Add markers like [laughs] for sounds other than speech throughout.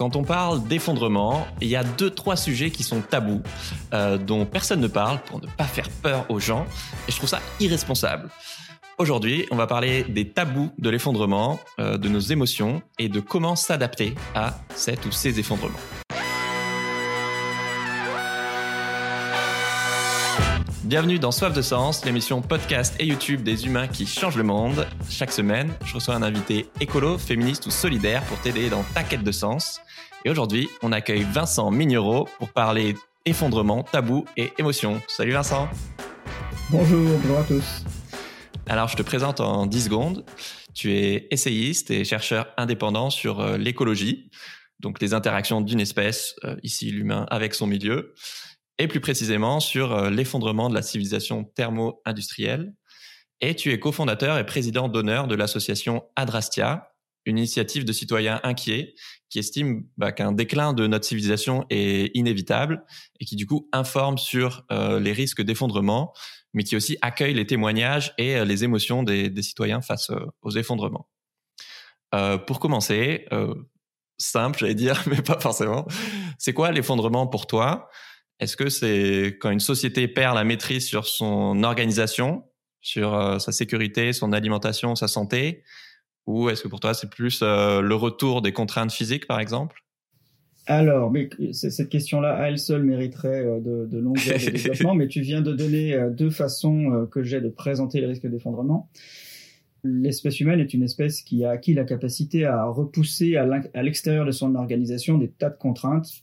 quand on parle d'effondrement, il y a deux, trois sujets qui sont tabous, euh, dont personne ne parle pour ne pas faire peur aux gens, et je trouve ça irresponsable. Aujourd'hui, on va parler des tabous de l'effondrement, euh, de nos émotions et de comment s'adapter à cet ou ces effondrements. Bienvenue dans Soif de Sens, l'émission podcast et YouTube des humains qui changent le monde. Chaque semaine, je reçois un invité écolo, féministe ou solidaire pour t'aider dans ta quête de sens. Et aujourd'hui, on accueille Vincent Mignereau pour parler effondrement, tabou et émotion. Salut Vincent. Bonjour, bonjour à tous. Alors, je te présente en 10 secondes. Tu es essayiste et chercheur indépendant sur euh, l'écologie, donc les interactions d'une espèce, euh, ici l'humain, avec son milieu et plus précisément sur euh, l'effondrement de la civilisation thermo-industrielle. Et tu es cofondateur et président d'honneur de l'association Adrastia, une initiative de citoyens inquiets qui estime bah, qu'un déclin de notre civilisation est inévitable et qui du coup informe sur euh, les risques d'effondrement, mais qui aussi accueille les témoignages et euh, les émotions des, des citoyens face aux effondrements. pour commencer, simple, j'allais dire, [laughs] mais pas forcément. C'est quoi l'effondrement pour toi? Est-ce que c'est quand une société perd la maîtrise sur son organisation, sur euh, sa sécurité, son alimentation, sa santé, ou est-ce que pour toi c'est plus euh, le retour des contraintes physiques, par exemple? Alors, mais cette question-là, à elle seule, mériterait euh, de, de longues heures de [laughs] développement, mais tu viens de donner deux façons que j'ai de présenter les risques d'effondrement. L'espèce humaine est une espèce qui a acquis la capacité à repousser à l'extérieur de son organisation des tas de contraintes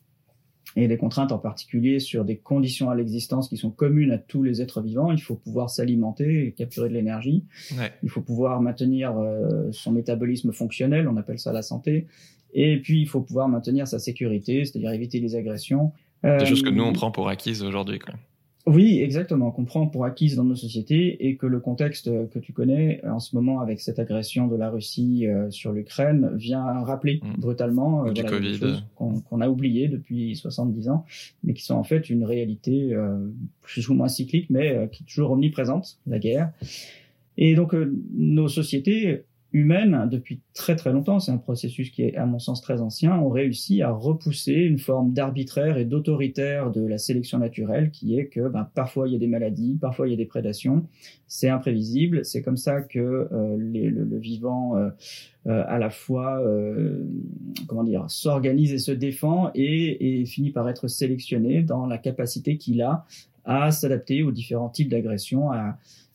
et des contraintes en particulier sur des conditions à l'existence qui sont communes à tous les êtres vivants. Il faut pouvoir s'alimenter et capturer de l'énergie. Ouais. Il faut pouvoir maintenir euh, son métabolisme fonctionnel, on appelle ça la santé. Et puis, il faut pouvoir maintenir sa sécurité, c'est-à-dire éviter les agressions. Des choses que nous, on euh, prend pour acquises aujourd'hui. Oui, exactement, qu'on prend pour acquise dans nos sociétés et que le contexte que tu connais en ce moment avec cette agression de la Russie euh, sur l'Ukraine vient rappeler mmh. brutalement euh, voilà, des choses qu'on a oubliées depuis 70 ans, mais qui sont en fait une réalité euh, plus ou moins cyclique, mais euh, qui est toujours omniprésente, la guerre. Et donc nos sociétés humaines, depuis très très longtemps, c'est un processus qui est à mon sens très ancien, ont réussi à repousser une forme d'arbitraire et d'autoritaire de la sélection naturelle qui est que ben, parfois il y a des maladies, parfois il y a des prédations, c'est imprévisible, c'est comme ça que euh, le, vivant euh, euh, à la fois comment dire s'organise et se défend et, et finit par être sélectionné dans la capacité qu'il a à s'adapter aux différents types d'agressions,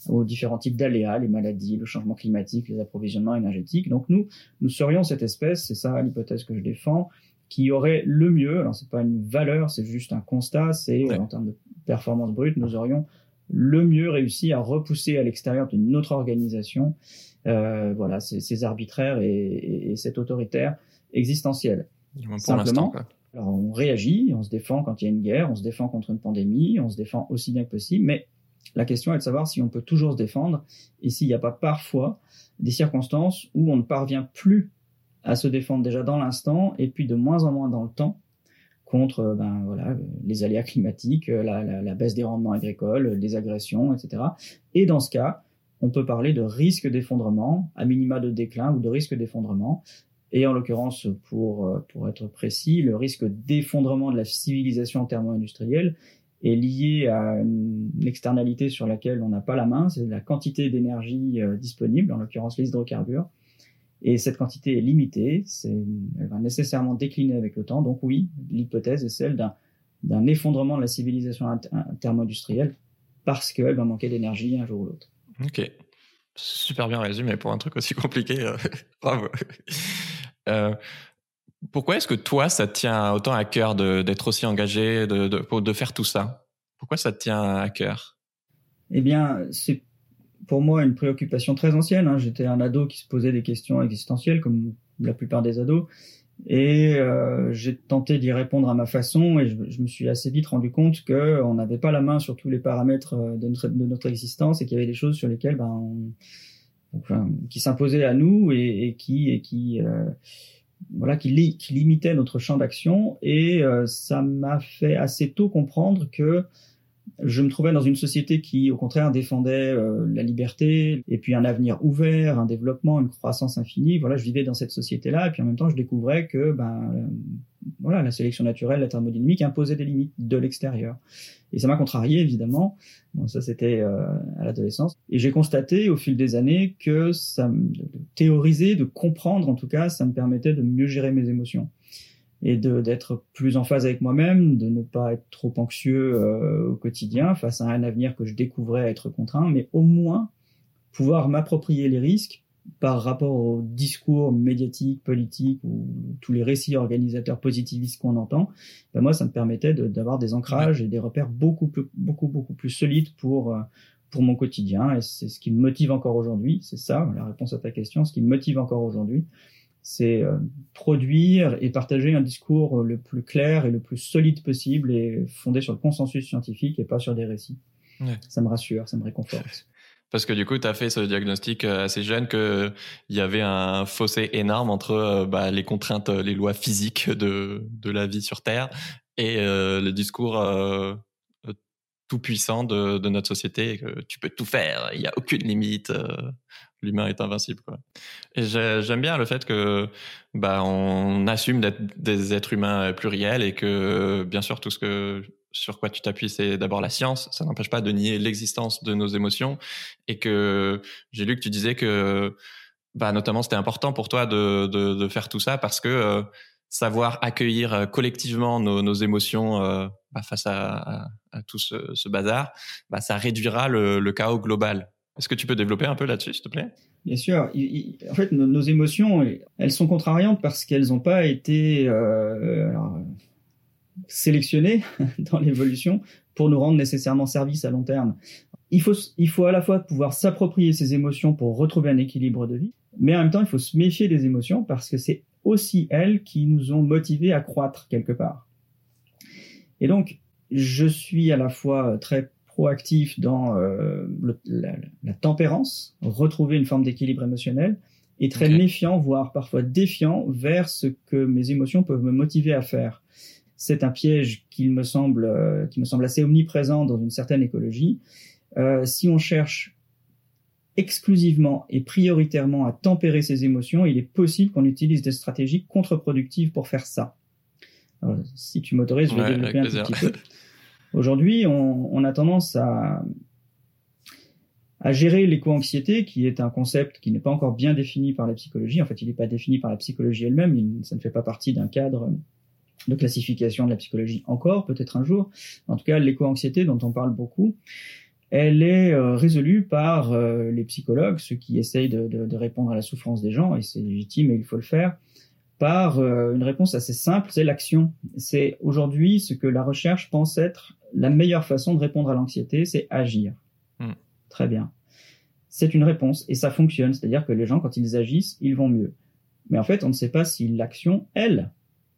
aux différents types d'aléas, les maladies, le changement climatique, les approvisionnements énergétiques. Donc nous, nous serions cette espèce, c'est ça l'hypothèse que je défends, qui aurait le mieux, alors c'est pas une valeur, c'est juste un constat, c'est en termes de performance brute, nous aurions le mieux réussi à repousser à l'extérieur de notre organisation, euh, voilà, ces, ces arbitraires et, et, et, cet autoritaire existentiel. Pour Simplement, alors on réagit, on se défend quand il y a une guerre, on se défend contre une pandémie, on se défend aussi bien que possible, mais la question est de savoir si on peut toujours se défendre et s'il n'y a pas parfois des circonstances où on ne parvient plus à se défendre déjà dans l'instant et puis de moins en moins dans le temps contre ben, voilà, les aléas climatiques, la, la, la baisse des rendements agricoles, les agressions, etc. Et dans ce cas, on peut parler de risque d'effondrement, à minima de déclin ou de risque d'effondrement. Et en l'occurrence, pour, pour être précis, le risque d'effondrement de la civilisation thermo-industrielle est lié à une externalité sur laquelle on n'a pas la main, c'est la quantité d'énergie euh, disponible, en l'occurrence les hydrocarbures. Et cette quantité est limitée, c'est, elle va nécessairement décliner avec le temps. Donc oui, l'hypothèse est celle d'un, d'un effondrement de la civilisation thermo-industrielle parce qu'elle va manquer d'énergie un jour ou l'autre. Ok, super bien résumé pour un truc aussi compliqué. Euh, [laughs] bravo. Euh, pourquoi est-ce que toi, ça tient autant à cœur d'être aussi engagé, de, de, faire tout ça? Pourquoi ça tient à cœur? Eh bien, c'est pour moi une préoccupation très ancienne. Hein. J'étais un ado qui se posait des questions existentielles, comme la plupart des ados. Et euh, j'ai tenté d'y répondre à ma façon et je, me suis assez vite rendu compte qu'on n'avait pas la main sur tous les paramètres euh, de notre, de notre existence et qu'il y avait des choses sur lesquelles ben, on, qui s'imposaient à nous et, euh, qui, li qui, limitait notre champ d'action et euh, ça m'a fait assez tôt comprendre que je me trouvais dans une société qui, au contraire, défendait euh, la liberté et puis un avenir ouvert, un développement, une croissance infinie. Voilà, je vivais dans cette société-là et puis en même temps, je découvrais que, ben, voilà, la sélection naturelle, la thermodynamique imposait des limites de l'extérieur. Et ça m'a contrarié, évidemment. Bon, ça, c'était euh, à l'adolescence. Et j'ai constaté au fil des années que ça, de théoriser, de comprendre, en tout cas, ça me permettait de mieux gérer mes émotions et d'être plus en phase avec moi-même, de ne pas être trop anxieux euh, au quotidien face à un avenir que je découvrais être contraint, mais au moins pouvoir m'approprier les risques par rapport au discours médiatique, politique ou tous les récits organisateurs positivistes qu'on entend, ben moi ça me permettait d'avoir des ancrages et des repères beaucoup plus, beaucoup beaucoup plus solides pour euh, pour mon quotidien et c'est ce qui me motive encore aujourd'hui, c'est ça la réponse à ta question, ce qui me motive encore aujourd'hui, c'est euh, produire et partager un discours le plus clair et le plus solide possible et fondé sur le consensus scientifique et pas sur des récits. Ça me rassure, ça me réconforte. Parce que du coup, tu as fait ce diagnostic euh, assez jeune qu'il y avait un fossé énorme entre euh, bah, les contraintes, les lois physiques de, de la vie sur Terre et le discours tout puissant de, de, notre société, tu peux tout faire, il n'y a aucune limite l'humain est invincible. Quoi. Et j'aime bien le fait que bah, on assume d'être des êtres humains pluriels et que bien sûr tout ce que sur quoi tu t'appuies, c'est d'abord la science. Ça n'empêche pas de nier l'existence de nos émotions et que j'ai lu que tu disais que bah, notamment c'était important pour toi de, de, faire tout ça parce que euh, savoir accueillir collectivement nos, émotions euh, bah, face à, tout ce, bazar, bah, ça réduira le, chaos global. Est-ce que tu peux développer un peu là-dessus, s'il te plaît? Bien sûr. en fait, nos, émotions, elles sont contrariantes parce qu'elles n'ont pas été euh, sélectionnées [laughs] dans l'évolution pour nous rendre nécessairement service à long terme. Il faut, il faut à la fois pouvoir s'approprier ces émotions pour retrouver un équilibre de vie, mais en même temps, il faut se méfier des émotions parce que c'est aussi elles qui nous ont motivés à croître quelque part. Et donc, je suis à la fois très proactif dans euh, la, tempérance, retrouver une forme d'équilibre émotionnel, et très méfiant, voire parfois défiant vers ce que mes émotions peuvent me motiver à faire. C'est un piège qui me semble, euh, qui me semble assez omniprésent dans une certaine écologie. Euh, si on cherche exclusivement et prioritairement à tempérer ses émotions, il est possible qu'on utilise des stratégies contre-productives pour faire ça. si tu m'autorises, je vais développer un petit peu. Aujourd'hui, on, on, a tendance à, à gérer l'éco-anxiété, qui est un concept qui n'est pas encore bien défini par la psychologie. En fait, il n'est pas défini par la psychologie elle-même. Ça ne fait pas partie d'un cadre de classification de la psychologie encore, peut-être un jour. En tout cas, l'éco-anxiété dont on parle beaucoup, elle est euh, résolue par euh, les psychologues, ceux qui essayent de, de, de, répondre à la souffrance des gens, et c'est légitime et il faut le faire, par euh, une réponse assez simple, c'est l'action. C'est aujourd'hui ce que la recherche pense être la meilleure façon de répondre à l'anxiété, c'est agir. Hmm. Très bien. C'est une réponse et ça fonctionne, c'est-à-dire que les gens, quand ils agissent, ils vont mieux. Mais en fait, on ne sait pas si l'action, elle,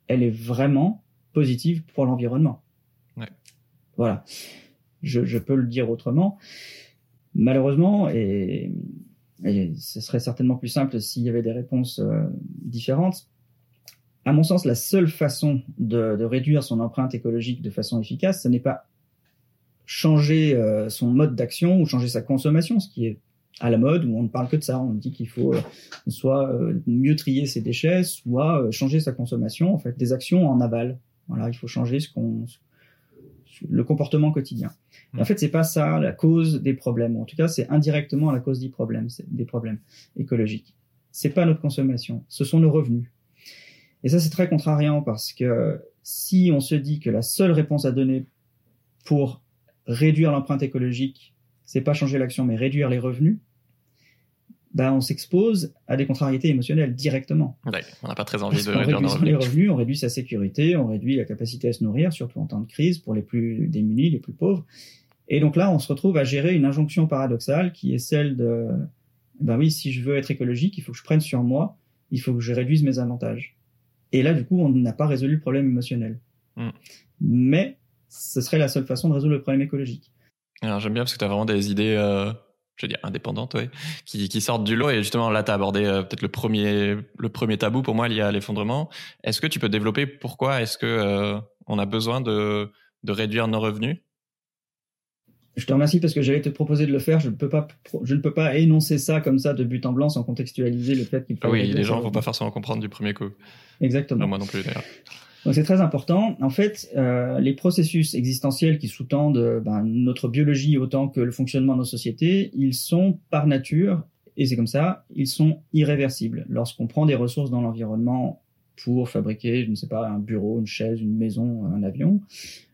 elle est vraiment positive pour l'environnement. Ouais. Voilà. Je, je, peux le dire autrement. Malheureusement, et, et, ce serait certainement plus simple s'il y avait des réponses euh, différentes, à mon sens, la seule façon de, de, réduire son empreinte écologique de façon efficace, ce n'est pas changer euh, son mode d'action ou changer sa consommation, ce qui est à la mode où on ne parle que de ça. On dit qu'il faut euh, soit euh, mieux trier ses déchets, soit changer sa consommation. En fait, des actions en aval. Voilà, il faut changer ce qu'on le comportement quotidien. Et en fait, c'est pas ça la cause des problèmes. En tout cas, c'est indirectement la cause des problèmes, des problèmes écologiques. C'est pas notre consommation, ce sont nos revenus. Et ça, c'est très contrariant parce que si on se dit que la seule réponse à donner pour réduire l'empreinte écologique, c'est pas changer l'action, mais réduire les revenus, ben on s'expose à des contrariétés émotionnelles directement. Ouais, on n'a pas très envie parce de réduire nos revenus. les revenus, on réduit sa sécurité, on réduit la capacité à se nourrir, surtout en temps de crise pour les plus démunis, les plus pauvres. Et donc là, on se retrouve à gérer une injonction paradoxale qui est celle de, ben oui, si je veux être écologique, il faut que je prenne sur moi, il faut que je réduise mes avantages. Et là, du coup, on n'a pas résolu le problème émotionnel. Mm. Mais ce serait la seule façon de résoudre le problème écologique. Alors j'aime bien parce que tu as vraiment des idées, euh, je veux dire, indépendantes, ouais, qui, qui sortent du lot. Et justement, là, tu as abordé euh, peut-être le premier, le premier tabou pour moi lié à l'effondrement. Est-ce que tu peux développer pourquoi est-ce que euh, on a besoin de, de réduire nos revenus? Je te remercie parce que j'allais te proposer de le faire. Je ne peux pas, je ne peux pas énoncer ça comme ça de but en blanc sans contextualiser le fait qu'il faut. Ah oui, les gens vont pas forcément comprendre du premier coup. Exactement. moi non plus d'ailleurs. Donc c'est très important. En fait, euh, les processus existentiels qui sous-tendent euh, ben, notre biologie autant que le fonctionnement de nos sociétés, ils sont par nature, et c'est comme ça, ils sont irréversibles. Lorsqu'on prend des ressources dans l'environnement pour fabriquer, je ne sais pas, un bureau, une chaise, une maison, un avion,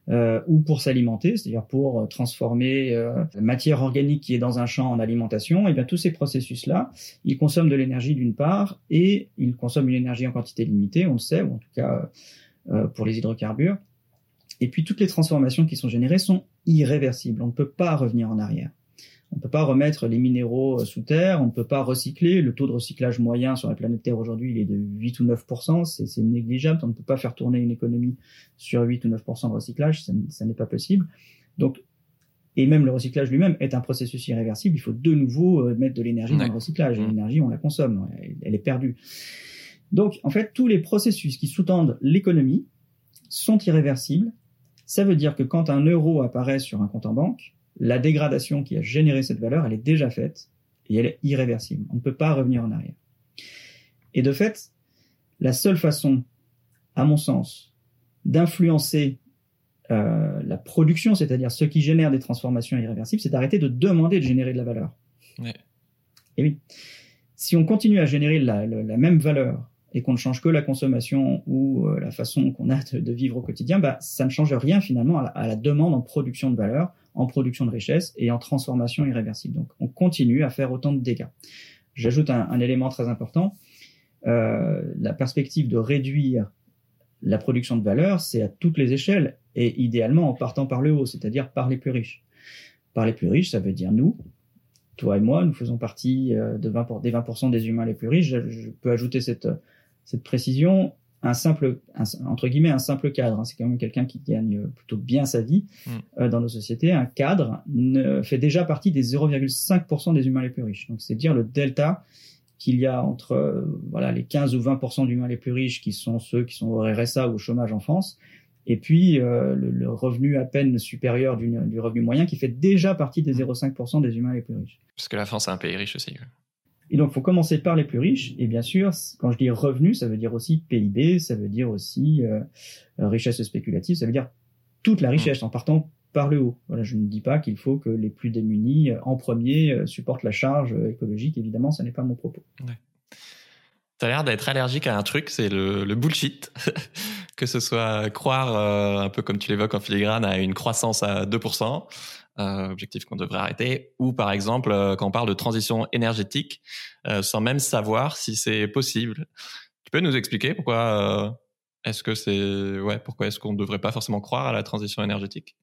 euh, ou pour s'alimenter, c'est-à-dire pour transformer euh, la matière organique qui est dans un champ en alimentation, et eh bien tous ces processus-là, ils consomment de l'énergie d'une part, et ils consomment une énergie en quantité limitée, on le sait, ou en tout cas euh, pour les hydrocarbures. Et puis toutes les transformations qui sont générées sont irréversibles, on ne peut pas revenir en arrière. On ne peut pas remettre les minéraux euh, sous terre, on ne peut pas recycler. Le taux de recyclage moyen sur la planète Terre aujourd'hui, il est de 8 ou 9% c'est négligeable. On ne peut pas faire tourner une économie sur 8 ou 9% de recyclage, ça, n'est pas possible. Donc, et même le recyclage lui-même est un processus irréversible. Il faut de nouveau euh, mettre de l'énergie dans le recyclage. Mmh. l'énergie, on la consomme, elle, est perdue. Donc, en fait, tous les processus qui sous-tendent l'économie sont irréversibles. Ça veut dire que quand un euro apparaît sur un compte en banque, la dégradation qui a généré cette valeur, elle est déjà faite et elle est irréversible. On ne peut pas revenir en arrière. Et de fait, la seule façon, à mon sens, d'influencer euh, la production, c'est-à-dire ce qui génère des transformations irréversibles, c'est d'arrêter de demander de générer de la valeur. Et oui, si on continue à générer la même valeur et qu'on ne change que la consommation ou euh, la façon qu'on a de, vivre au quotidien, bah, ça ne change rien finalement à la, demande en production de valeur, en production de richesse et en transformation irréversible. Donc on continue à faire autant de dégâts. J'ajoute un, élément très important. Euh, la perspective de réduire la production de valeur, c'est à toutes les échelles et idéalement en partant par le haut, c'est-à-dire par les plus riches. Par les plus riches, ça veut dire nous, toi et moi, nous faisons partie euh, de 20 des 20% des humains les plus riches. je peux ajouter cette cette précision, un simple, entre guillemets, un simple cadre. Hein. c'est quand même quelqu'un qui gagne plutôt bien sa vie mm. euh, dans nos sociétés. Un cadre ne, fait déjà partie des 0,5% des humains les plus riches. Donc c'est dire le delta qu'il y a entre euh, voilà les 15 ou 20% d'humains les plus riches qui sont ceux qui sont au RSA ou au chômage en France, et puis euh, le, revenu à peine supérieur du, du, revenu moyen qui fait déjà partie des 0,5% des humains les plus riches. Parce que la France est un pays riche aussi. Et donc, il faut commencer par les plus riches. Et bien sûr, quand je dis revenu, ça veut dire aussi PIB, ça veut dire aussi euh, richesse spéculative, ça veut dire toute la mmh. richesse en partant par le haut. Voilà, je ne dis pas qu'il faut que les plus démunis, euh, en premier, euh, supportent la charge écologique. Évidemment, ce n'est pas mon propos. Ouais. Tu as l'air d'être allergique à un truc, c'est le, le, bullshit. [laughs] que ce soit croire, un peu comme tu l'évoques en filigrane, à une croissance à 2%, euh, objectif qu'on devrait arrêter, ou par exemple euh, quand on parle de transition énergétique, euh, sans même savoir si c'est possible. Tu peux nous expliquer pourquoi est-ce que c'est ouais pourquoi est-ce qu'on ne devrait pas forcément croire à la transition énergétique?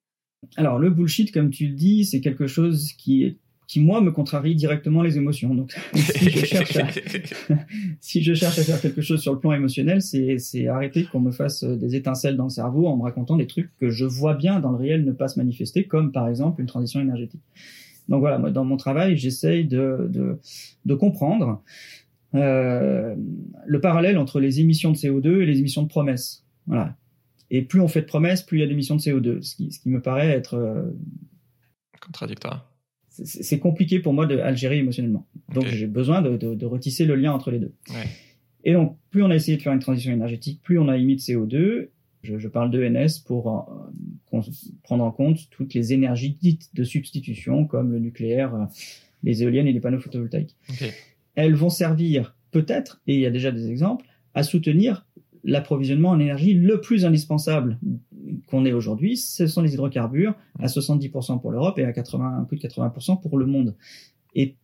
Alors le bullshit, comme tu le dis, c'est quelque chose qui est qui moi me contrarie directement les émotions. Donc [laughs] si je [laughs] cherche à, [laughs] si je cherche à faire quelque chose sur le plan émotionnel, c'est c'est arrêter qu'on me fasse euh, des étincelles dans le cerveau en me racontant des trucs que je vois bien dans le réel ne pas se manifester, comme par exemple une transition énergétique. Donc voilà, moi dans mon travail, j'essaye de, de de comprendre euh, le parallèle entre les émissions de CO2 et les émissions de promesses. Voilà. Et plus on fait de promesses, plus il y a d'émissions de CO2, ce qui, ce qui me paraît être euh, contradictoire c'est compliqué pour moi de gérer émotionnellement. Donc j'ai besoin de, de, de, retisser le lien entre les deux. Ouais. Et donc plus on a essayé de faire une transition énergétique, plus on a émis de CO2. Je, je parle d'ENS pour euh, prendre en compte toutes les énergies dites de substitution comme le nucléaire, euh, les éoliennes et les panneaux photovoltaïques. Okay. Elles vont servir peut-être, et il y a déjà des exemples, à soutenir l'approvisionnement en énergie le plus indispensable qu'on ait aujourd'hui, ce sont les hydrocarbures à 70% pour l'Europe et à 80, plus de 80% pour le monde. Et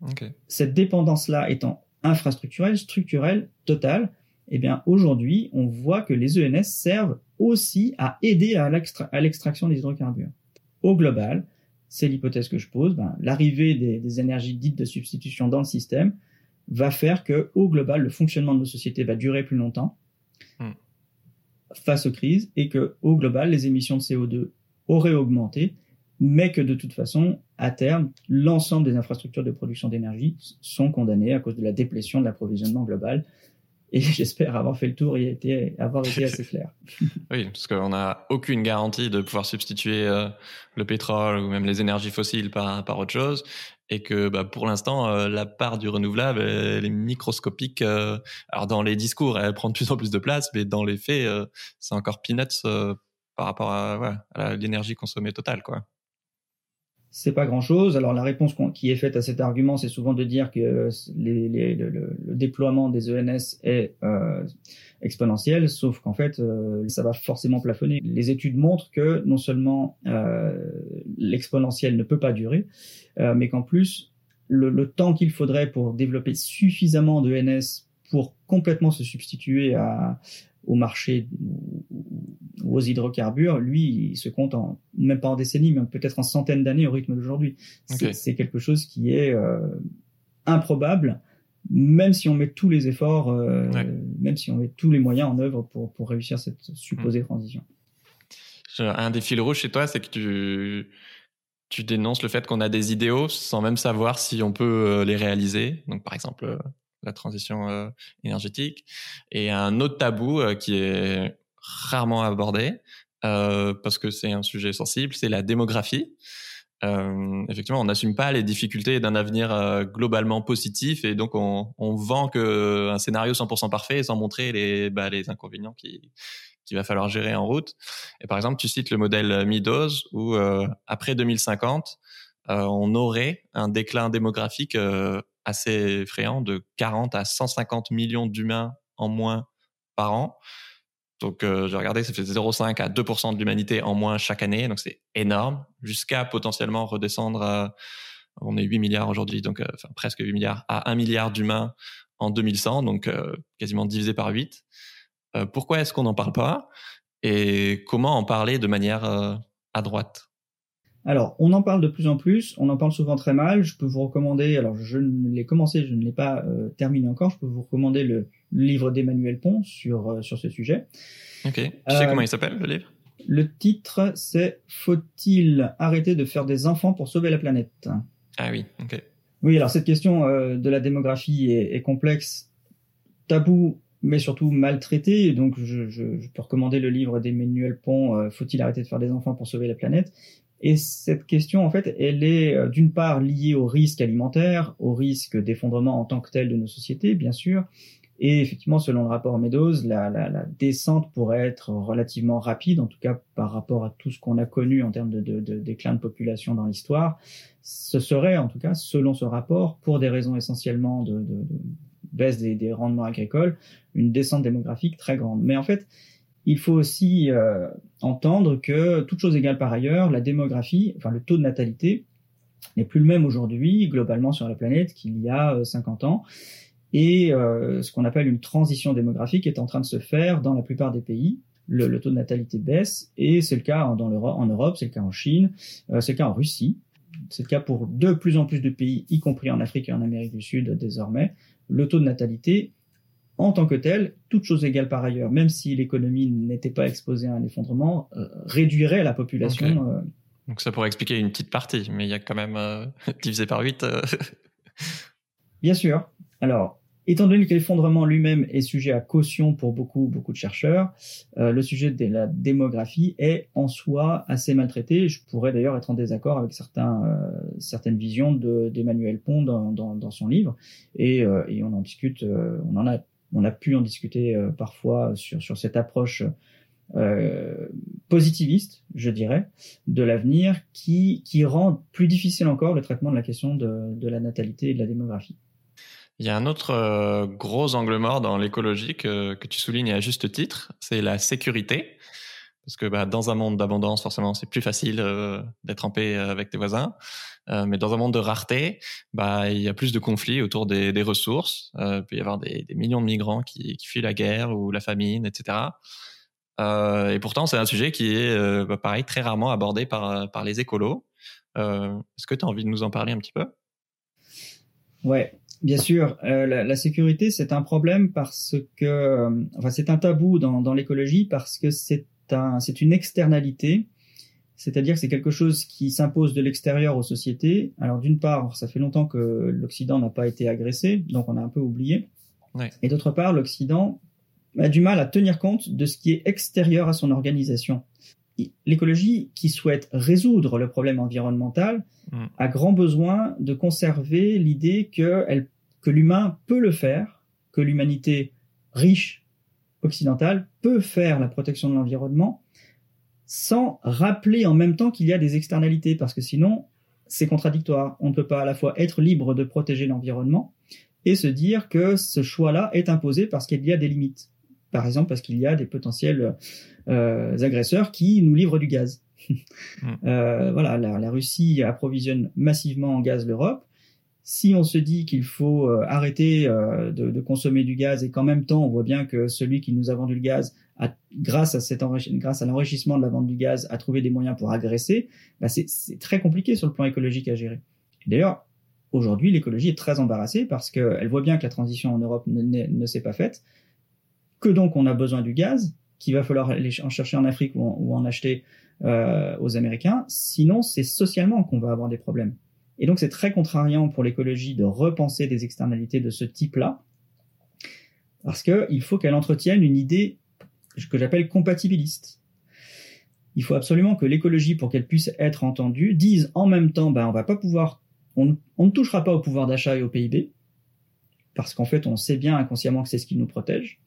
cette dépendance-là étant infrastructurelle, structurelle, totale, eh bien aujourd'hui, on voit que les ENS servent aussi à aider à l'extraction des hydrocarbures. Au global, c'est l'hypothèse que je pose, ben, l'arrivée des, des, énergies dites de substitution dans le système va faire que, au global, le fonctionnement de nos sociétés va durer plus longtemps face aux crises et que, au global, les émissions de CO2 auraient augmenté, mais que de toute façon, à terme, l'ensemble des infrastructures de production d'énergie sont condamnées à cause de la déplétion de l'approvisionnement global. Et [laughs] j'espère avoir fait le tour et été, avoir été assez clair. [laughs] Oui, parce qu'on n'a aucune garantie de pouvoir substituer euh, le pétrole ou même les énergies fossiles par, par autre chose. Et que bah, pour l'instant, euh, la part du renouvelable, elle est microscopique. Euh, alors dans les discours, elle prend de plus en plus de place, mais dans les faits, c'est encore peanuts par rapport à, à l'énergie consommée totale. quoi c'est pas grand-chose. Alors la réponse qui est faite à cet argument, c'est souvent de dire que les, le, déploiement des ENS est euh, exponentiel, sauf qu'en fait, euh, ça va forcément plafonner. Les études montrent que non seulement euh, l'exponentiel ne peut pas durer, euh, mais qu'en plus, le, le temps qu'il faudrait pour développer suffisamment d'ENS pour complètement se substituer à, au marché ou aux hydrocarbures, lui, il se compte en, même pas en décennies, mais peut-être en centaines d'années au rythme d'aujourd'hui. C'est quelque chose qui est euh, improbable, même si on met tous les efforts, euh, même si on met tous les moyens en œuvre pour, pour réussir cette supposée hmm. transition. Un des fils rouges chez toi, c'est que tu, tu dénonces le fait qu'on a des idéaux sans même savoir si on peut euh, les réaliser. Donc, par exemple, la transition euh, énergétique. Et un autre tabou euh, qui est rarement abordé, euh, parce que c'est un sujet sensible, c'est la démographie. Effectivement, on n'assume pas les difficultés d'un avenir globalement positif et donc on, vend que un scénario 100% parfait sans montrer les, bah, les inconvénients qui qu'il va falloir gérer en route. Et par exemple, tu cites le modèle Meadows où après 2050, on aurait un déclin démographique assez effrayant de 40 à 150 millions d'humains en moins par an. Donc, euh, j'ai regardé, ça fait 0,5 à 2% de l'humanité en moins chaque année. Donc, c'est énorme. Jusqu'à potentiellement redescendre à, on est 8 milliards aujourd'hui, donc euh, enfin, presque 8 milliards, à 1 milliard d'humains en 2100, donc euh, quasiment divisé par 8. Euh, pourquoi est-ce qu'on n'en parle pas Et comment en parler de manière à droite? Alors, on en parle de plus en plus, on en parle souvent très mal. Je peux vous recommander, alors je ne l'ai commencé, je ne l'ai pas euh, terminé encore, je peux vous recommander le livre d'Emmanuel Pont sur, euh, sur ce sujet. Ok. Tu sais euh, comment il s'appelle, le livre? Le titre, c'est Faut-il arrêter de faire des enfants pour sauver la planète? Ah oui, ok. Oui, alors cette question de la démographie est, est complexe, tabou mais surtout maltraité. Donc, je, je, je, peux recommander le livre d'Emmanuel Pont, Faut-il arrêter de faire des enfants pour sauver la planète? Et cette question, en fait, elle est euh, d'une part liée au risque alimentaire, au risque d'effondrement en tant que tel de nos sociétés, bien sûr. Et effectivement, selon le rapport Meadows, la, descente pourrait être relativement rapide, en tout cas par rapport à tout ce qu'on a connu en termes de, déclin de population dans l'histoire. Ce serait, en tout cas, selon ce rapport, pour des raisons essentiellement de, de baisse des, des rendements agricoles, une descente démographique très grande. Mais en fait, il faut aussi euh, entendre que, toute chose égale par ailleurs, la démographie, enfin le taux de natalité, n'est plus le même aujourd'hui globalement sur la planète qu'il y a 50 euh, ans. Et euh, ce qu'on appelle une transition démographique est en train de se faire dans la plupart des pays. Le, taux de natalité baisse et c'est le cas en, Europe, c'est le cas en Chine, c'est le cas en Russie. C'est le cas pour de plus en plus de pays, y compris en Afrique et en Amérique du Sud désormais. Le taux de natalité en tant que tel, toute chose égale par ailleurs, même si l'économie n'était pas exposée à un effondrement, euh, réduirait la population. Euh. Donc ça pourrait expliquer une petite partie, mais il y a quand même euh, [laughs] divisé par 8. [laughs] Bien sûr. Alors, étant donné que l'effondrement lui-même est sujet à caution pour beaucoup, beaucoup de chercheurs, le sujet de la démographie est en soi assez maltraité. Je pourrais d'ailleurs être en désaccord avec certains, certaines visions d'Emmanuel Pont dans, dans, dans, son livre, et, et on en discute, on en a on a pu en discuter euh, parfois sur, sur cette approche euh, positiviste, je dirais, de l'avenir, qui, qui rend plus difficile encore le traitement de la question de, de la natalité et de la démographie. Il y a un autre euh, gros angle mort dans l'écologie que, que, tu soulignes à juste titre, c'est la sécurité. Parce que bah, dans un monde d'abondance, forcément, c'est plus facile euh, d'être en paix avec tes voisins. Euh, mais dans un monde de rareté, bah, il y a plus de conflits autour des, ressources. Euh, il peut y avoir des, millions de migrants qui, fuient la guerre ou la famine, etc. Euh, et pourtant, c'est un sujet qui est, euh, bah, pareil, très rarement abordé par, les écolos. Euh, est-ce que tu as envie de nous en parler un petit peu? Ouais, bien sûr. La, sécurité, c'est un problème parce que, enfin, c'est un tabou dans l'écologie parce que c'est un, c'est une externalité c'est-à-dire que c'est quelque chose qui s'impose de l'extérieur aux sociétés. Alors d'une part, ça fait longtemps que l'Occident n'a pas été agressé, donc on a un peu oublié. Ouais. Et d'autre part, l'Occident a du mal à tenir compte de ce qui est extérieur à son organisation. L'écologie qui souhaite résoudre le problème environnemental mm. a grand besoin de conserver l'idée que, que l'humain peut le faire, que l'humanité riche occidentale peut faire la protection de l'environnement sans rappeler en même temps qu'il y a des externalités, parce que sinon, c'est contradictoire. On ne peut pas à la fois être libre de protéger l'environnement et se dire que ce choix-là est imposé parce qu'il y a des limites. Par exemple, parce qu'il y a des potentiels euh, agresseurs qui nous livrent du gaz. [laughs] Mm. euh, voilà, la, la, Russie approvisionne massivement en gaz l'Europe. Si on se dit qu'il faut euh, arrêter euh, de, consommer du gaz et qu'en même temps on voit bien que celui qui nous a vendu le gaz, grâce à cet grâce à l'enrichissement de la vente du gaz, a trouvé des moyens pour agresser, bah c'est très compliqué sur le plan écologique à gérer. D'ailleurs, aujourd'hui, l'écologie est très embarrassée parce qu'elle voit bien que la transition en Europe ne, s'est pas faite, que donc on a besoin du gaz, qu'il va falloir en chercher en Afrique ou en, ou en acheter euh, aux Américains. Sinon, c'est socialement qu'on va avoir des problèmes. Et donc, c'est très contrariant pour l'écologie de repenser des externalités de ce type-là, parce qu'il faut qu'elle entretienne une idée que j'appelle compatibiliste. Il faut absolument que l'écologie, pour qu'elle puisse être entendue, dise en même temps, ben, on va pas pouvoir, on, on ne touchera pas au pouvoir d'achat et au PIB, parce qu'en fait, on sait bien inconsciemment que c'est ce qui nous protège,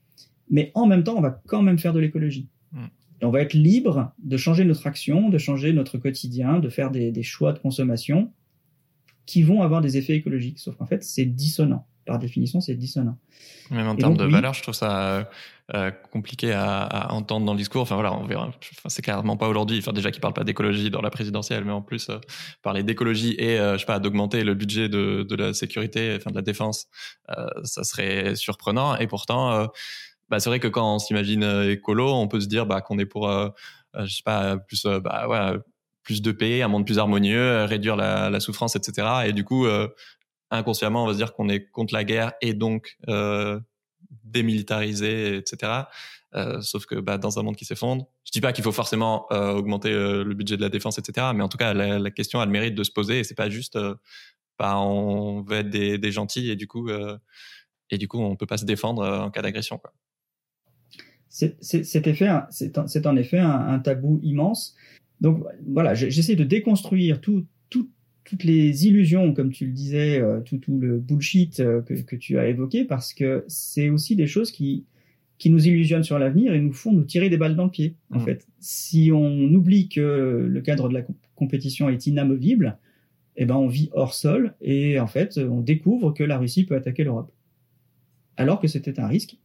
mais en même temps, on va quand même faire de l'écologie. Mm. Et on va être libre de changer notre action, de changer notre quotidien, de faire des, des choix de consommation qui vont avoir des effets écologiques. Sauf qu'en fait, c'est dissonant. Par définition, c'est dissonant. Même en termes de valeur, je trouve ça euh, compliqué à, à, entendre dans le discours. Enfin voilà, on verra. Enfin, c'est carrément pas aujourd'hui. Enfin déjà qu'ils parlent pas d'écologie dans la présidentielle, mais en plus euh, parler d'écologie et euh, je sais pas d'augmenter le budget de, de la sécurité, enfin de la défense, euh, ça serait surprenant. Et pourtant, bah c'est vrai que quand on s'imagine écolo, on peut se dire bah qu'on est pour, je sais pas, plus bah ouais plus de paix, un monde plus harmonieux, réduire la, la souffrance, etc. Et du coup, inconsciemment, on va se dire qu'on est contre la guerre et donc euh, démilitarisé, etc. Euh, sauf que bah, dans un monde qui s'effondre, je dis pas qu'il faut forcément euh, augmenter euh, le budget de la défense, etc. Mais en tout cas, la, la, question a le mérite de se poser et c'est pas juste, euh, bah, on veut être des, des, gentils et du coup, euh, et du coup, on peut pas se défendre en cas d'agression. C'est en effet un, un, tabou immense. Donc voilà, j'essaie de déconstruire tout, tout, toutes les illusions, comme tu le disais, euh, tout, tout le bullshit euh, que, que, tu as évoqué, parce que c'est aussi des choses qui, qui nous illusionnent sur l'avenir et nous font nous tirer des balles dans le pied. En mmh. fait, si on oublie que le cadre de la compétition est inamovible, eh ben on vit hors sol et en fait on découvre que la Russie peut attaquer l'Europe, alors que c'était un risque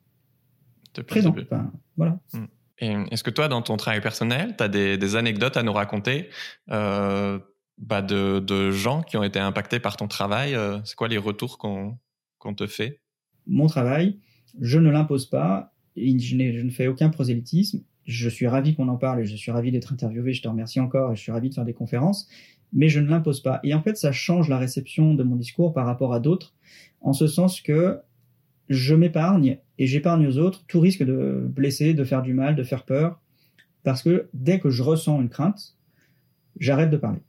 présent. Enfin, voilà. Mmh. Est-ce que toi, dans ton travail personnel, tu as des, anecdotes à nous raconter euh, bah de, gens qui ont été impactés par ton travail euh, C'est quoi les retours qu'on te fait? Mon travail, je ne l'impose pas. Je, ne fais aucun prosélytisme. Je suis ravi qu'on en parle et je suis ravi d'être interviewé. Je te remercie encore et je suis ravi de faire des conférences. Mais je ne l'impose pas. Et en fait, ça change la réception de mon discours par rapport à d'autres, en ce sens que je m'épargne et j'épargne aux autres tout risque de blesser, de faire du mal, de faire peur. Parce que dès que je ressens une crainte, j'arrête de parler.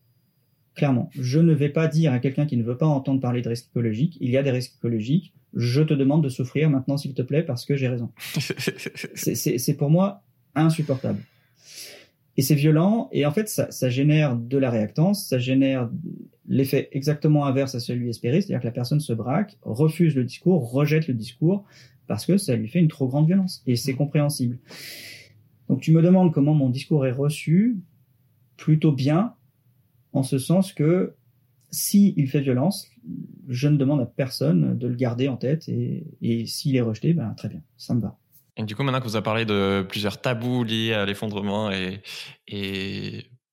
Clairement, je ne vais pas dire à quelqu'un qui ne veut pas entendre parler de risques écologiques, il y a des risques écologiques, je te demande de souffrir maintenant s'il te plaît parce que j'ai raison. [laughs] c'est pour moi insupportable. Et c'est violent, et en fait ça, ça, génère de la réactance, ça génère l'effet exactement inverse à celui espéré, c'est-à-dire que la personne se braque, refuse le discours, rejette le discours, parce que ça lui fait une trop grande violence, et c'est compréhensible. Donc tu me demandes comment mon discours est reçu, plutôt bien, en ce sens que si il fait violence, je ne demande à personne de le garder en tête et, et s'il est rejeté, ben très bien, ça me va. Du coup, maintenant que vous avez parlé de plusieurs tabous liés à l'effondrement et,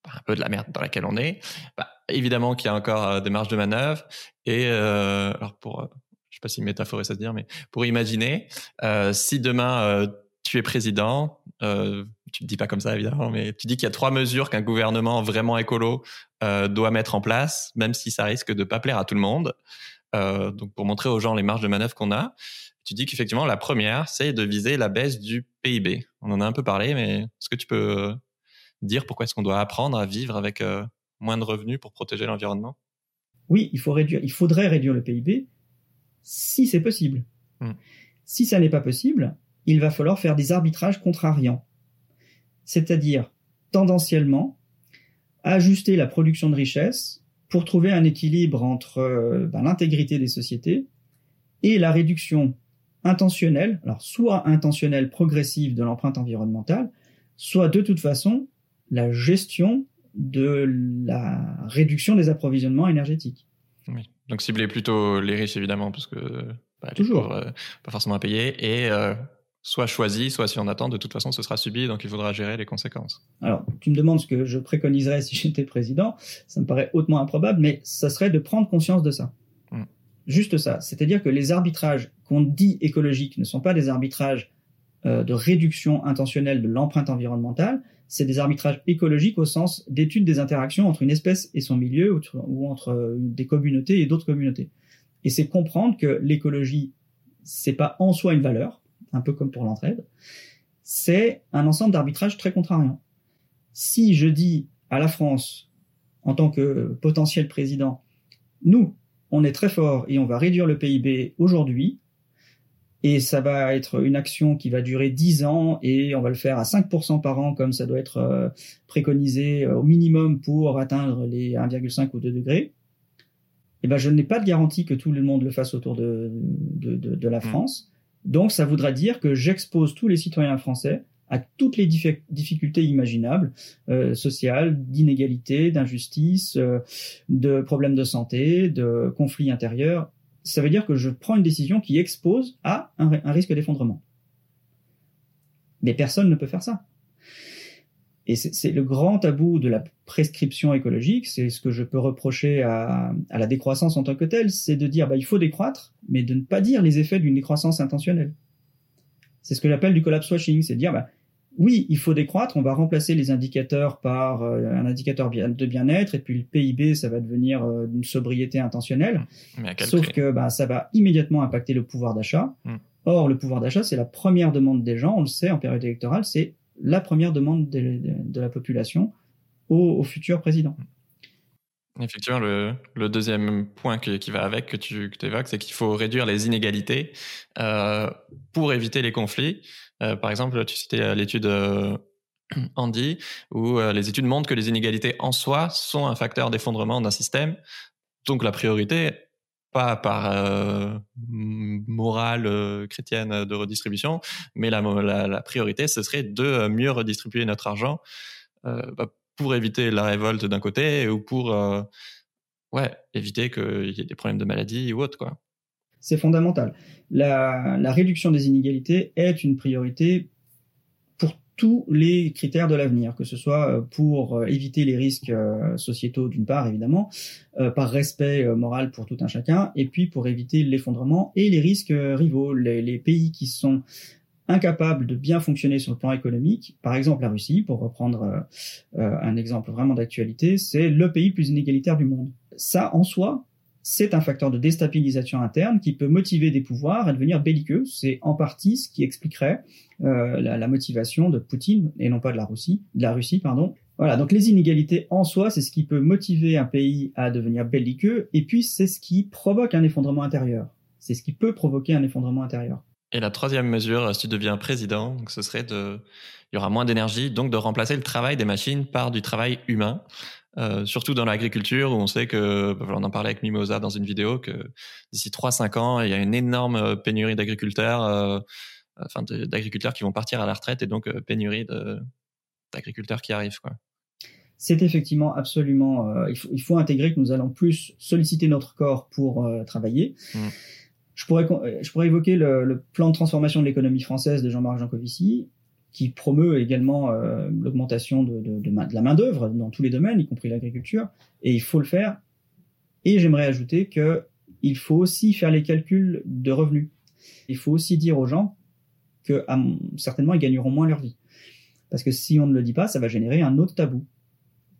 bah, un peu de la merde dans laquelle on est, bah, évidemment qu'il y a encore euh, des marges de manœuvre. Et euh, alors pour, euh, je sais pas si métaphore ça se dire, mais pour imaginer, euh, si demain euh, tu es président, tu ne dis pas comme ça évidemment, mais tu dis qu'il y a trois mesures qu'un gouvernement vraiment écolo doit mettre en place, même si ça risque de pas plaire à tout le monde. Euh, donc pour montrer aux gens les marges de manœuvre qu'on a, tu dis qu'effectivement la première, c'est de viser la baisse du PIB. On en a un peu parlé, mais est-ce que tu peux dire pourquoi est-ce qu'on doit apprendre à vivre avec euh, moins de revenus pour protéger l'environnement? Oui, il faut réduire, il faudrait réduire le PIB si c'est possible. Hmm. Si ça n'est pas possible, il va falloir faire des arbitrages contrariants. C'est-à-dire, tendanciellement, ajuster la production de richesse pour trouver un équilibre entre euh, ben, l'intégrité des sociétés et la réduction intentionnelle, alors soit intentionnelle progressive de l'empreinte environnementale, soit de toute façon la gestion de la réduction des approvisionnements énergétiques. Oui. Donc cibler plutôt les riches évidemment parce que bah, toujours euh, pas forcément à payer et euh, soit choisi, soit si on attend, de toute façon ce sera subi, donc il faudra gérer les conséquences. Alors tu me demandes ce que je préconiserais si j'étais président, ça me paraît hautement improbable, mais ça serait de prendre conscience de ça. Hmm. Juste ça, c'est-à-dire que les arbitrages qu'on dit écologiques ne sont pas des arbitrages euh, de réduction intentionnelle de l'empreinte environnementale, c'est des arbitrages écologiques au sens d'étude des interactions entre une espèce et son milieu ou, entre euh, des communautés et d'autres communautés. Et c'est comprendre que l'écologie, c'est pas en soi une valeur, un peu comme pour l'entraide, c'est un ensemble d'arbitrages très contrariants. Si je dis à la France, en tant que potentiel président, nous, on est très fort et on va réduire le PIB aujourd'hui, et ça va être une action qui va durer 10 ans et on va le faire à 5% par an comme ça doit être euh, préconisé euh, au minimum pour atteindre les 1,5 ou 2 degrés. Et eh ben je n'ai pas de garantie que tout le monde le fasse autour de, de, de, de la mmh. France. Donc ça voudra dire que j'expose tous les citoyens français à toutes les difficultés imaginables, euh, sociales, d'inégalité, d'injustice, euh, de problèmes de santé, de conflits intérieurs, ça veut dire que je prends une décision qui expose à un, risque d'effondrement. Mais personne ne peut faire ça. Et c'est le grand tabou de la prescription écologique, c'est ce que je peux reprocher à, la décroissance en tant que telle, c'est de dire bah, il faut décroître, mais de ne pas dire les effets d'une décroissance intentionnelle. C'est ce que j'appelle du collapse washing, c'est de dire bah, oui, il faut décroître, on va remplacer les indicateurs par euh, un indicateur de bien-être, et puis le PIB, ça va devenir euh, une sobriété intentionnelle. Sauf que bah, ça va immédiatement impacter le pouvoir d'achat. Hmm. Or, le pouvoir d'achat, c'est la première demande des gens, on le sait en période électorale, c'est la première demande de, la population au, futur président. Effectivement, le, deuxième point qui va avec, que tu évoques, c'est qu'il faut réduire les inégalités euh, pour éviter les conflits. Euh, par exemple, tu citais euh, l'étude Andy, où les études montrent que les inégalités en soi sont un facteur d'effondrement d'un système. Donc la priorité, pas par morale chrétienne de redistribution, mais la, priorité, ce serait de mieux redistribuer notre argent bah, pour éviter la révolte d'un côté ou pour ouais, éviter qu'il y ait des problèmes de maladie ou autre. C'est fondamental. La, réduction des inégalités est une priorité tous les critères de l'avenir, que ce soit euh, pour euh, éviter les risques euh, sociétaux d'une part, évidemment, par respect moral pour tout un chacun, et puis pour éviter l'effondrement et les risques rivaux. Les, pays qui sont incapables de bien fonctionner sur le plan économique, par exemple la Russie, pour reprendre un exemple vraiment d'actualité, c'est le pays plus inégalitaire du monde. Ça, en soi, c'est un facteur de déstabilisation interne qui peut motiver des pouvoirs à devenir belliqueux. C'est en partie ce qui expliquerait euh, la, motivation de Poutine et non pas de la Russie, la Russie, pardon. Voilà, donc les inégalités en soi, c'est ce qui peut motiver un pays à devenir belliqueux, et puis c'est ce qui provoque un effondrement intérieur. C'est ce qui peut provoquer un effondrement intérieur. Et la troisième mesure, si tu deviens président, ce serait de, il y aura moins d'énergie, donc de remplacer le travail des machines par du travail humain. Euh, surtout dans l'agriculture où on sait que, bah, on en parlait avec Mimosa dans une vidéo, que d'ici 3-5 ans, il y a une énorme euh, pénurie d'agriculteurs, euh, enfin d'agriculteurs qui vont partir à la retraite et donc euh, pénurie d'agriculteurs qui arrivent. Quoi. C'est effectivement absolument, il faut, il, faut, intégrer que nous allons plus solliciter notre corps pour travailler. Mmh. Je pourrais, je pourrais évoquer le, le, plan de transformation de l'économie française de Jean-Marc Jancovici qui promeut également euh, l'augmentation de, de, de, de, la main d'œuvre dans tous les domaines, y compris l'agriculture, et il faut le faire. Et j'aimerais ajouter que il faut aussi faire les calculs de revenus. Il faut aussi dire aux gens que certainement ils gagneront moins leur vie, parce que si on ne le dit pas, ça va générer un autre tabou,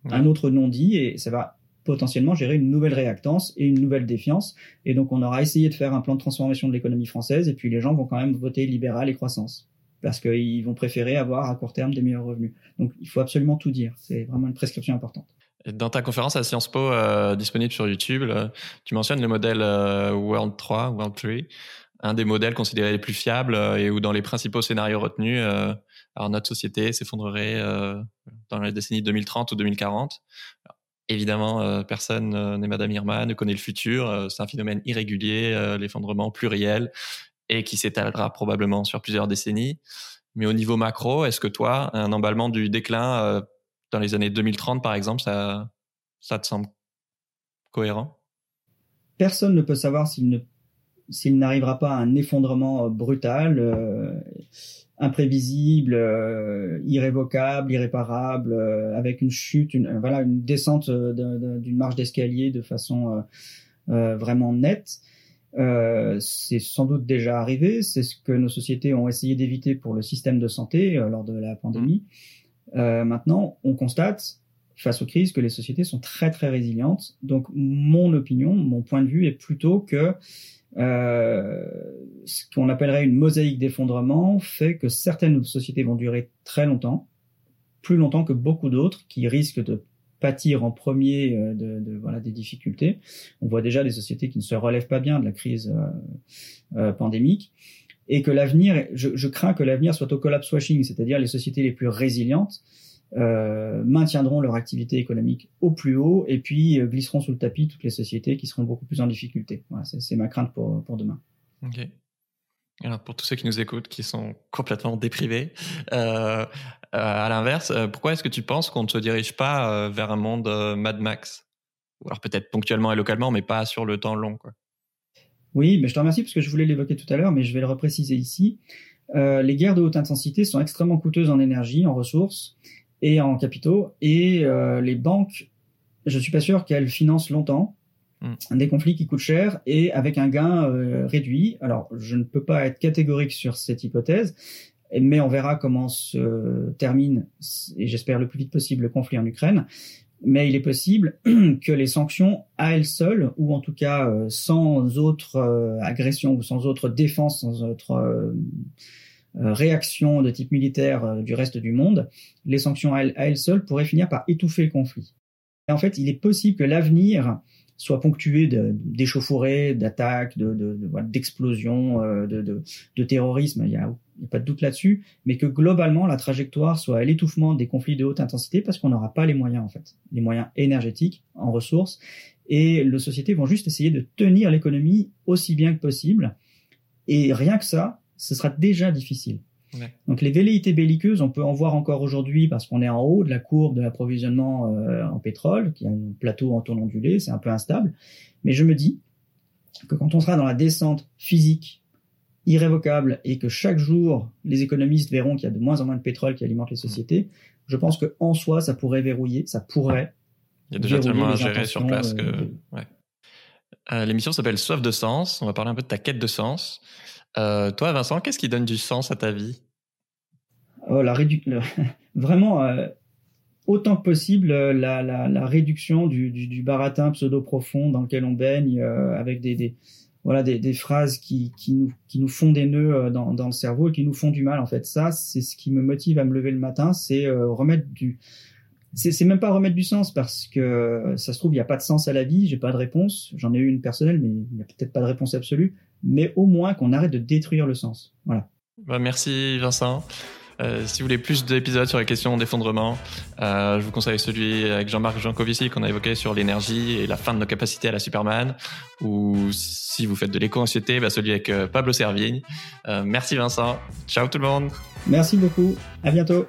un autre non-dit, et ça va potentiellement gérer une nouvelle réactance et une nouvelle défiance. Et donc on aura essayé de faire un plan de transformation de l'économie française, et puis les gens vont quand même voter libéral et croissance parce qu'ils vont préférer avoir à court terme des meilleurs revenus. Donc il faut absolument tout dire, c'est vraiment une prescription importante. Dans ta conférence à Sciences Po euh, disponible sur YouTube, tu mentionnes le modèle euh, World 3, World 3. un des modèles considérés les plus fiables et où dans les principaux scénarios retenus, notre société s'effondrerait dans les décennies 2030 ou 2040. évidemment, personne n'est Madame Irma, ne connaît le futur. c'est un phénomène irrégulier, l'effondrement pluriel et qui s'étalera probablement sur plusieurs décennies. Mais au niveau macro, est-ce que toi, un emballement du déclin euh, dans les années 2030, par exemple, ça, ça te semble cohérent? Personne ne peut savoir s'il n'arrivera pas à un effondrement euh, brutal, euh, imprévisible, irrévocable, irréparable, avec une chute, une, voilà, une descente d'une marge d'escalier de façon vraiment nette. Euh, c'est sans doute déjà arrivé, c'est ce que nos sociétés ont essayé d'éviter pour le système de santé euh, lors de la pandémie. Euh, maintenant, on constate face aux crises que les sociétés sont très très résilientes. Donc mon opinion, mon point de vue est plutôt que ce qu'on appellerait une mosaïque d'effondrement fait que certaines sociétés vont durer très longtemps, plus longtemps que beaucoup d'autres qui risquent de pâtir en premier euh, de, de, voilà des difficultés. On voit déjà des sociétés qui ne se relèvent pas bien de la crise euh, euh, pandémique et que l'avenir, je, je, crains que l'avenir soit au collapse washing, c'est-à-dire les sociétés les plus résilientes euh, maintiendront leur activité économique au plus haut et puis glisseront sous le tapis toutes les sociétés qui seront beaucoup plus en difficulté. Voilà, c'est ma crainte pour, pour demain. Ok. Alors pour tous ceux qui nous écoutent, qui sont complètement déprivés, euh, euh, à l'inverse, euh, pourquoi est-ce que tu penses qu'on ne se dirige pas euh, vers un monde Mad Max? Ou alors peut-être ponctuellement et localement, mais pas sur le temps long. Quoi. Oui, mais je te remercie parce que je voulais l'évoquer tout à l'heure, mais je vais le repréciser ici. Euh, les guerres de haute intensité sont extrêmement coûteuses en énergie, en ressources et en capitaux, et euh, les banques, je suis pas sûr qu'elles financent longtemps mm. des conflits qui coûtent cher et avec un gain euh, réduit. Alors, je ne peux pas être catégorique sur cette hypothèse, mais on verra comment se termine, et j'espère le plus vite possible, le conflit en Ukraine. Mais il est possible [clears throat] que les sanctions à elles seules, ou en tout cas euh, sans autre euh, agression ou sans autre défense, sans autre réaction de type militaire du reste du monde, les sanctions à elles, seules pourraient finir par étouffer le conflit. Et en fait, il est possible que l'avenir soit ponctué d'échauffourées, d'attaques, d'explosions, de, de, de, de, terrorisme. Il y a n'y a pas de doute là-dessus, mais que globalement la trajectoire soit à l'étouffement des conflits de haute intensité parce qu'on n'aura pas les moyens en fait, les moyens énergétiques en ressources, et les sociétés vont juste essayer de tenir l'économie aussi bien que possible, et rien que ça, ce sera déjà difficile. Ouais. Donc les velléités belliqueuses, on peut en voir encore aujourd'hui parce qu'on est en haut de la courbe de l'approvisionnement euh, en pétrole, qui a un plateau en taux ondulé, c'est un peu instable, mais je me dis que quand on sera dans la descente physique irrévocable et que chaque jour les économistes verront qu'il y a de moins en moins de pétrole qui alimente les mmh. sociétés, je pense que en soi ça pourrait verrouiller, ça pourrait. Il y a déjà tellement à gérer sur place que. Euh, ouais. Euh, L'émission s'appelle Soif de sens. On va parler un peu de ta quête de sens. Euh, toi, Vincent, qu'est-ce qui donne du sens à ta vie? Oh, la [laughs] Vraiment, euh, autant que possible, la, la, la réduction du, du, baratin pseudo-profond dans lequel on baigne, avec des, des, voilà des, phrases qui, qui, nous, qui nous font des nœuds euh, dans, dans le cerveau et qui nous font du mal en fait. Ça c'est ce qui me motive à me lever le matin c'est euh, remettre du c'est même pas remettre du sens parce que ça se trouve il n'y a pas de sens à la vie j'ai pas de réponse. J'en ai eu une personnelle mais il n'y a peut-être pas de réponse absolue mais au moins qu'on arrête de détruire le sens voilà bah, merci Vincent euh, si vous voulez plus d'épisodes sur les questions d'effondrement, euh, je vous conseille celui avec Jean-Marc Jancovici qu'on a évoqué sur l'énergie et la fin de nos capacités à la Superman. Ou si vous faites de l'éco-anxiété, bah celui avec euh, Pablo Servigne. Merci Vincent. Ciao tout le monde. Merci beaucoup. À bientôt.